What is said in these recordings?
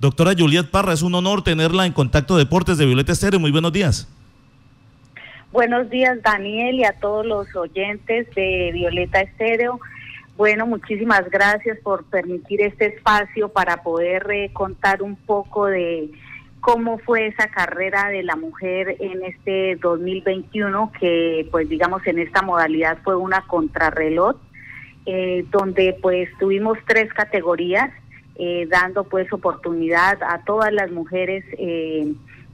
Doctora Juliet Parra, es un honor tenerla en Contacto Deportes de Violeta Estéreo. Muy buenos días. Buenos días, Daniel, y a todos los oyentes de Violeta Estéreo. Bueno, muchísimas gracias por permitir este espacio para poder eh, contar un poco de cómo fue esa carrera de la mujer en este 2021, que pues digamos en esta modalidad fue una contrarreloj, eh, donde pues tuvimos tres categorías, eh, dando pues oportunidad a todas las mujeres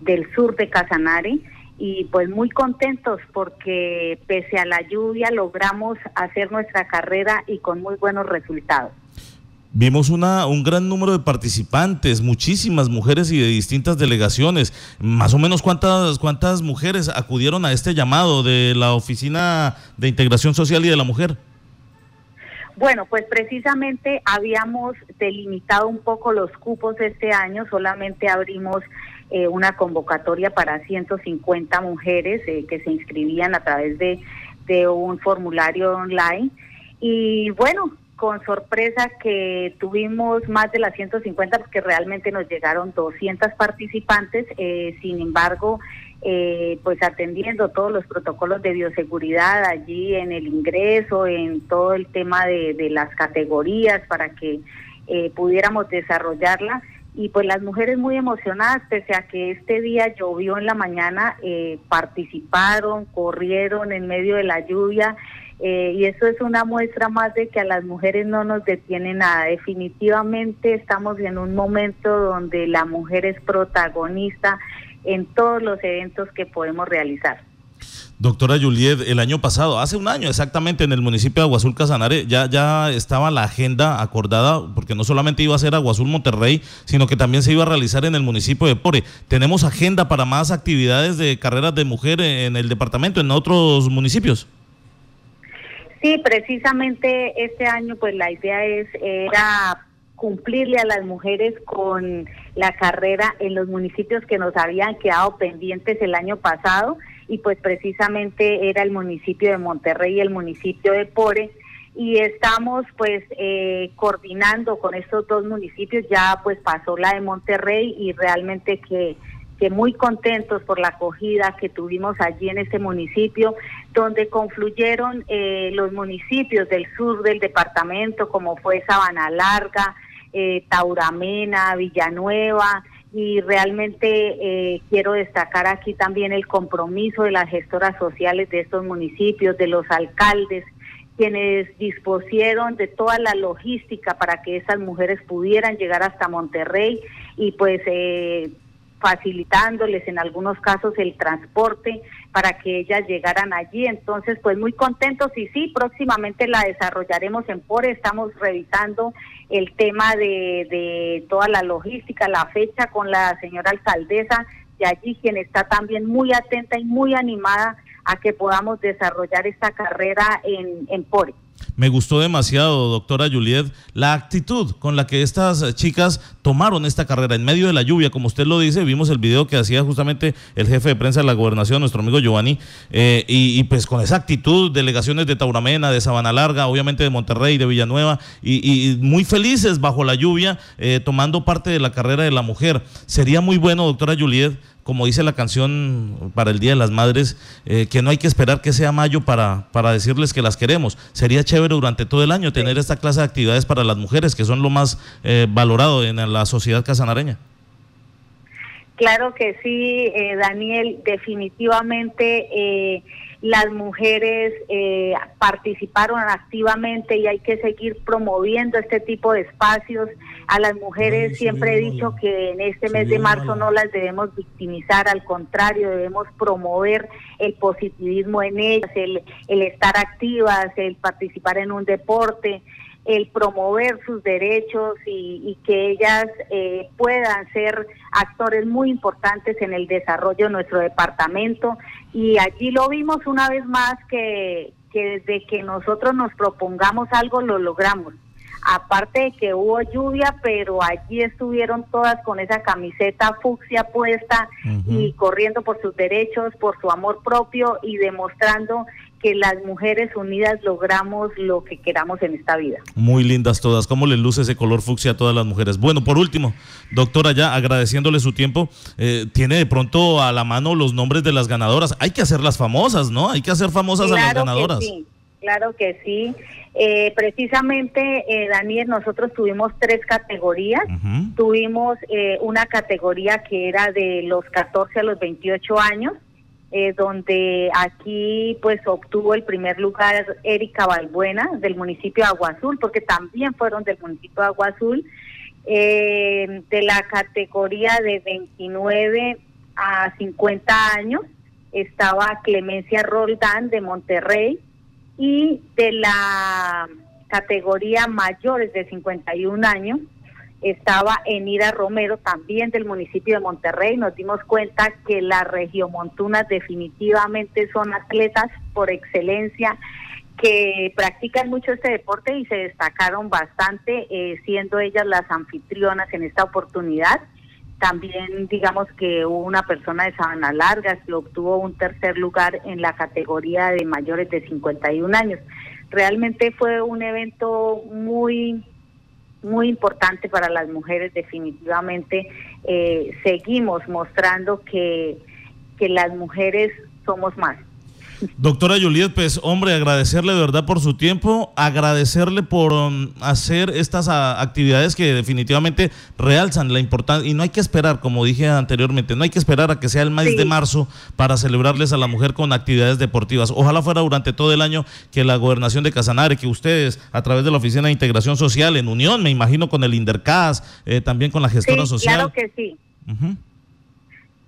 del sur de Casanare y pues muy contentos porque pese a la lluvia logramos hacer nuestra carrera y con muy buenos resultados. Vimos una, un gran número de participantes, muchísimas mujeres y de distintas delegaciones. Más o menos cuántas, cuántas mujeres acudieron a este llamado de la Oficina de Integración Social y de la Mujer. Bueno, pues precisamente habíamos delimitado un poco los cupos este año, solamente abrimos eh, una convocatoria para 150 mujeres eh, que se inscribían a través de, de un formulario online. Y bueno, con sorpresa que tuvimos más de las 150 porque realmente nos llegaron 200 participantes, eh, sin embargo, pues atendiendo todos los protocolos de bioseguridad allí en el ingreso, en todo el tema de, de las categorías para que pudiéramos desarrollarla. Y pues las mujeres muy emocionadas, pese a que este día llovió en la mañana, eh, participaron, corrieron en medio de la lluvia eh, y eso es una muestra más de que a las mujeres no nos detiene nada. Definitivamente estamos en un momento donde la mujer es protagonista en todos los eventos que podemos realizar. Doctora Juliet, el año pasado, hace un año exactamente en el municipio de Aguazul Casanare, ya, ya estaba la agenda acordada, porque no solamente iba a ser Aguazul Monterrey, sino que también se iba a realizar en el municipio de Pore. ¿Tenemos agenda para más actividades de carreras de mujer en el departamento, en otros municipios? Sí, precisamente este año pues la idea es era cumplirle a las mujeres con la carrera en los municipios que nos habían quedado pendientes el año pasado y pues precisamente era el municipio de Monterrey y el municipio de Pore y estamos pues eh, coordinando con estos dos municipios, ya pues pasó la de Monterrey y realmente que, que muy contentos por la acogida que tuvimos allí en este municipio, donde confluyeron eh, los municipios del sur del departamento como fue Sabana Larga, eh, Tauramena, Villanueva, y realmente eh, quiero destacar aquí también el compromiso de las gestoras sociales de estos municipios, de los alcaldes, quienes dispusieron de toda la logística para que esas mujeres pudieran llegar hasta Monterrey y pues eh, facilitándoles en algunos casos el transporte para que ellas llegaran allí. Entonces, pues muy contentos y sí, próximamente la desarrollaremos en PORE. Estamos revisando el tema de, de toda la logística, la fecha con la señora alcaldesa de allí, quien está también muy atenta y muy animada a que podamos desarrollar esta carrera en, en PORE. Me gustó demasiado, doctora Juliet, la actitud con la que estas chicas tomaron esta carrera en medio de la lluvia, como usted lo dice, vimos el video que hacía justamente el jefe de prensa de la gobernación, nuestro amigo Giovanni, eh, y, pues con esa actitud, delegaciones de Tauramena, de Sabana Larga, obviamente de Monterrey, de Villanueva, y, muy felices bajo la lluvia, eh, tomando parte de la carrera de la mujer. Sería muy bueno, doctora Juliet, como dice la canción para el Día de las Madres, eh, que no hay que esperar que sea mayo para, para decirles que las queremos. Sería chévere durante todo el año tener esta clase de actividades para las mujeres, que son lo más eh, valorado en la sociedad casanareña. Claro que sí, eh, Daniel, definitivamente las mujeres eh, participaron activamente y hay que seguir promoviendo este tipo de espacios. A las mujeres siempre he dicho que en este mes de marzo no las debemos victimizar, al contrario, debemos promover el positivismo en ellas, el, el estar activas, el participar en un deporte el promover sus derechos y, que ellas eh, puedan ser actores muy importantes en el desarrollo de nuestro departamento. Y allí lo vimos una vez más que, que desde que nosotros nos propongamos algo lo logramos aparte de que hubo lluvia, pero allí estuvieron todas con esa camiseta fucsia puesta y corriendo por sus derechos, por su amor propio y demostrando que las mujeres unidas logramos lo que queramos en esta vida. Muy lindas todas. ¿Cómo les luce ese color fucsia a todas las mujeres? Bueno, por último, doctora, ya agradeciéndole su tiempo, eh, tiene de pronto a la mano los nombres de las ganadoras. Hay que hacerlas famosas, ¿no? Hay que hacer famosas a las ganadoras. Que sí, claro que sí. Eh, precisamente, eh, Daniel, nosotros tuvimos tres categorías. Tuvimos una categoría que era de los 14 a los 28 años eh, donde aquí pues obtuvo el primer lugar Erika Balbuena del municipio de Agua Azul, porque también fueron del municipio de Agua Azul, eh, de la categoría de 29 a 50 años estaba Clemencia Roldán de Monterrey y de la categoría mayores de 51 años estaba Enira Romero, también del municipio de Monterrey. Nos dimos cuenta que las regiomontunas definitivamente son atletas por excelencia que practican mucho este deporte y se destacaron bastante, eh, siendo ellas las anfitrionas en esta oportunidad. También digamos que hubo una persona de Sabana Larga que obtuvo un tercer lugar en la categoría de mayores de 51 años. Realmente fue un evento muy muy importante para las mujeres definitivamente. Eh, seguimos mostrando que, que las mujeres somos más. Doctora Juliet, pues hombre, agradecerle de verdad por su tiempo, agradecerle por um, hacer estas ah, actividades que definitivamente realzan la importancia y no hay que esperar, como dije anteriormente, no hay que esperar a que sea el mes de marzo para celebrarles a la mujer con actividades deportivas. Ojalá fuera durante todo el año que la gobernación de Casanare, que ustedes a través de la Oficina de Integración Social en unión, me imagino con el Intercas, eh, también con la gestora social. Claro que sí.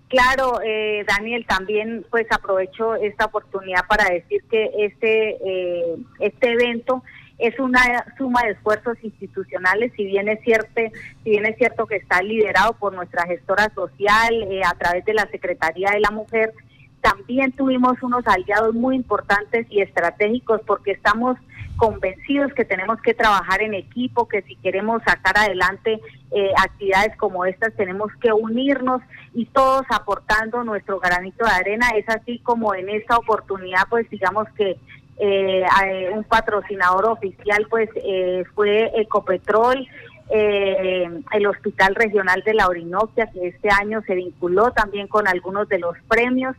Claro, eh, Daniel, también pues aprovecho esta oportunidad para decir que este, eh, este evento es una suma de esfuerzos institucionales, si bien es cierto, si bien es cierto que está liderado por nuestra gestora social eh, a través de la Secretaría de la Mujer, también tuvimos unos aliados muy importantes y estratégicos porque estamos convencidos que tenemos que trabajar en equipo, que si queremos sacar adelante eh, actividades como estas tenemos que unirnos y todos aportando nuestro granito de arena. Es así como en esta oportunidad, pues digamos que eh, un patrocinador oficial pues eh, fue Ecopetrol, el Hospital Regional de la Orinoquia, que este año se vinculó también con algunos de los premios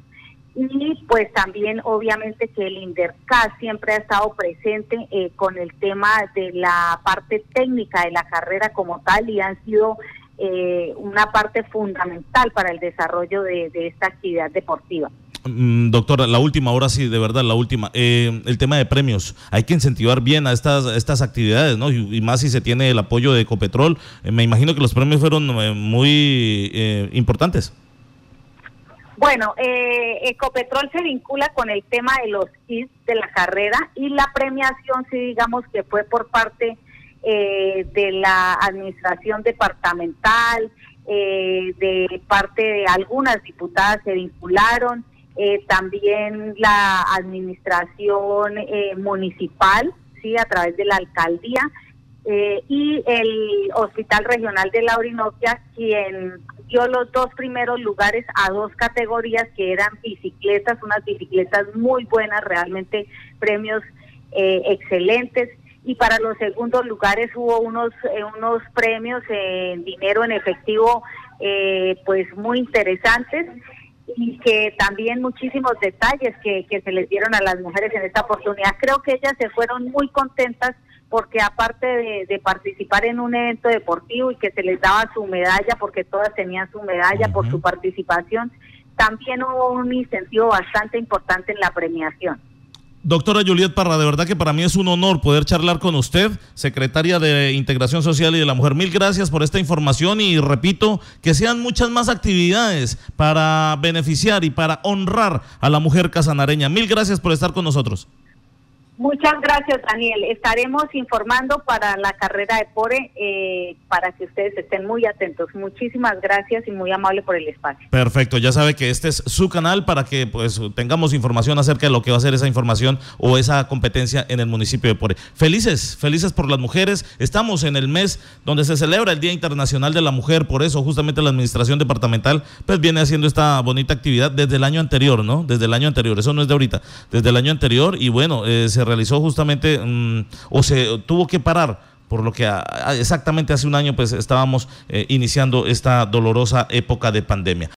y pues también obviamente que el INDERCAS siempre ha estado presente eh, con el tema de la parte técnica de la carrera como tal y han sido eh, una parte fundamental para el desarrollo de, esta actividad deportiva. Mm, doctora, la última, ahora sí, de verdad, la última. Eh, el tema de premios. Hay que incentivar bien a estas, estas actividades, ¿no? Y, más si se tiene el apoyo de Ecopetrol. me imagino que los premios fueron muy importantes. Bueno, eh, Ecopetrol se vincula con el tema de los kits de la carrera y la premiación, sí digamos que fue por parte eh, de la administración departamental, eh, de parte de algunas diputadas se vincularon, eh, también la administración municipal, sí, a través de la alcaldía. y el Hospital Regional de la Orinoquia, quien dio los dos primeros lugares a dos categorías que eran bicicletas, unas bicicletas muy buenas, realmente premios eh, excelentes. Y para los segundos lugares hubo unos, eh, unos premios en dinero en efectivo eh, pues muy interesantes y que también muchísimos detalles que, que se les dieron a las mujeres en esta oportunidad. Creo que ellas se fueron muy contentas porque aparte de, participar en un evento deportivo y que se les daba su medalla, porque todas tenían su medalla por su participación, también hubo un incentivo bastante importante en la premiación. Doctora Juliet Parra, de verdad que para mí es un honor poder charlar con usted, secretaria de Integración Social y de la Mujer. Mil gracias por esta información y repito, que sean muchas más actividades para beneficiar y para honrar a la mujer casanareña. Mil gracias por estar con nosotros. Muchas gracias, Daniel. Estaremos informando para la carrera de PORE eh, para que ustedes estén muy atentos. Muchísimas gracias y muy amable por el espacio. Perfecto, ya sabe que este es su canal para que pues tengamos información acerca de lo que va a ser esa información o esa competencia en el municipio de Pore. Felices, felices por las mujeres. Estamos en el mes donde se celebra el Día Internacional de la Mujer, por eso justamente la administración departamental pues viene haciendo esta bonita actividad desde el año anterior, ¿no? Desde el año anterior, eso no es de ahorita, desde el año anterior y bueno, eh, se realizó justamente mm, o se tuvo que parar por lo que exactamente hace un año pues estábamos eh, iniciando esta dolorosa época de pandemia.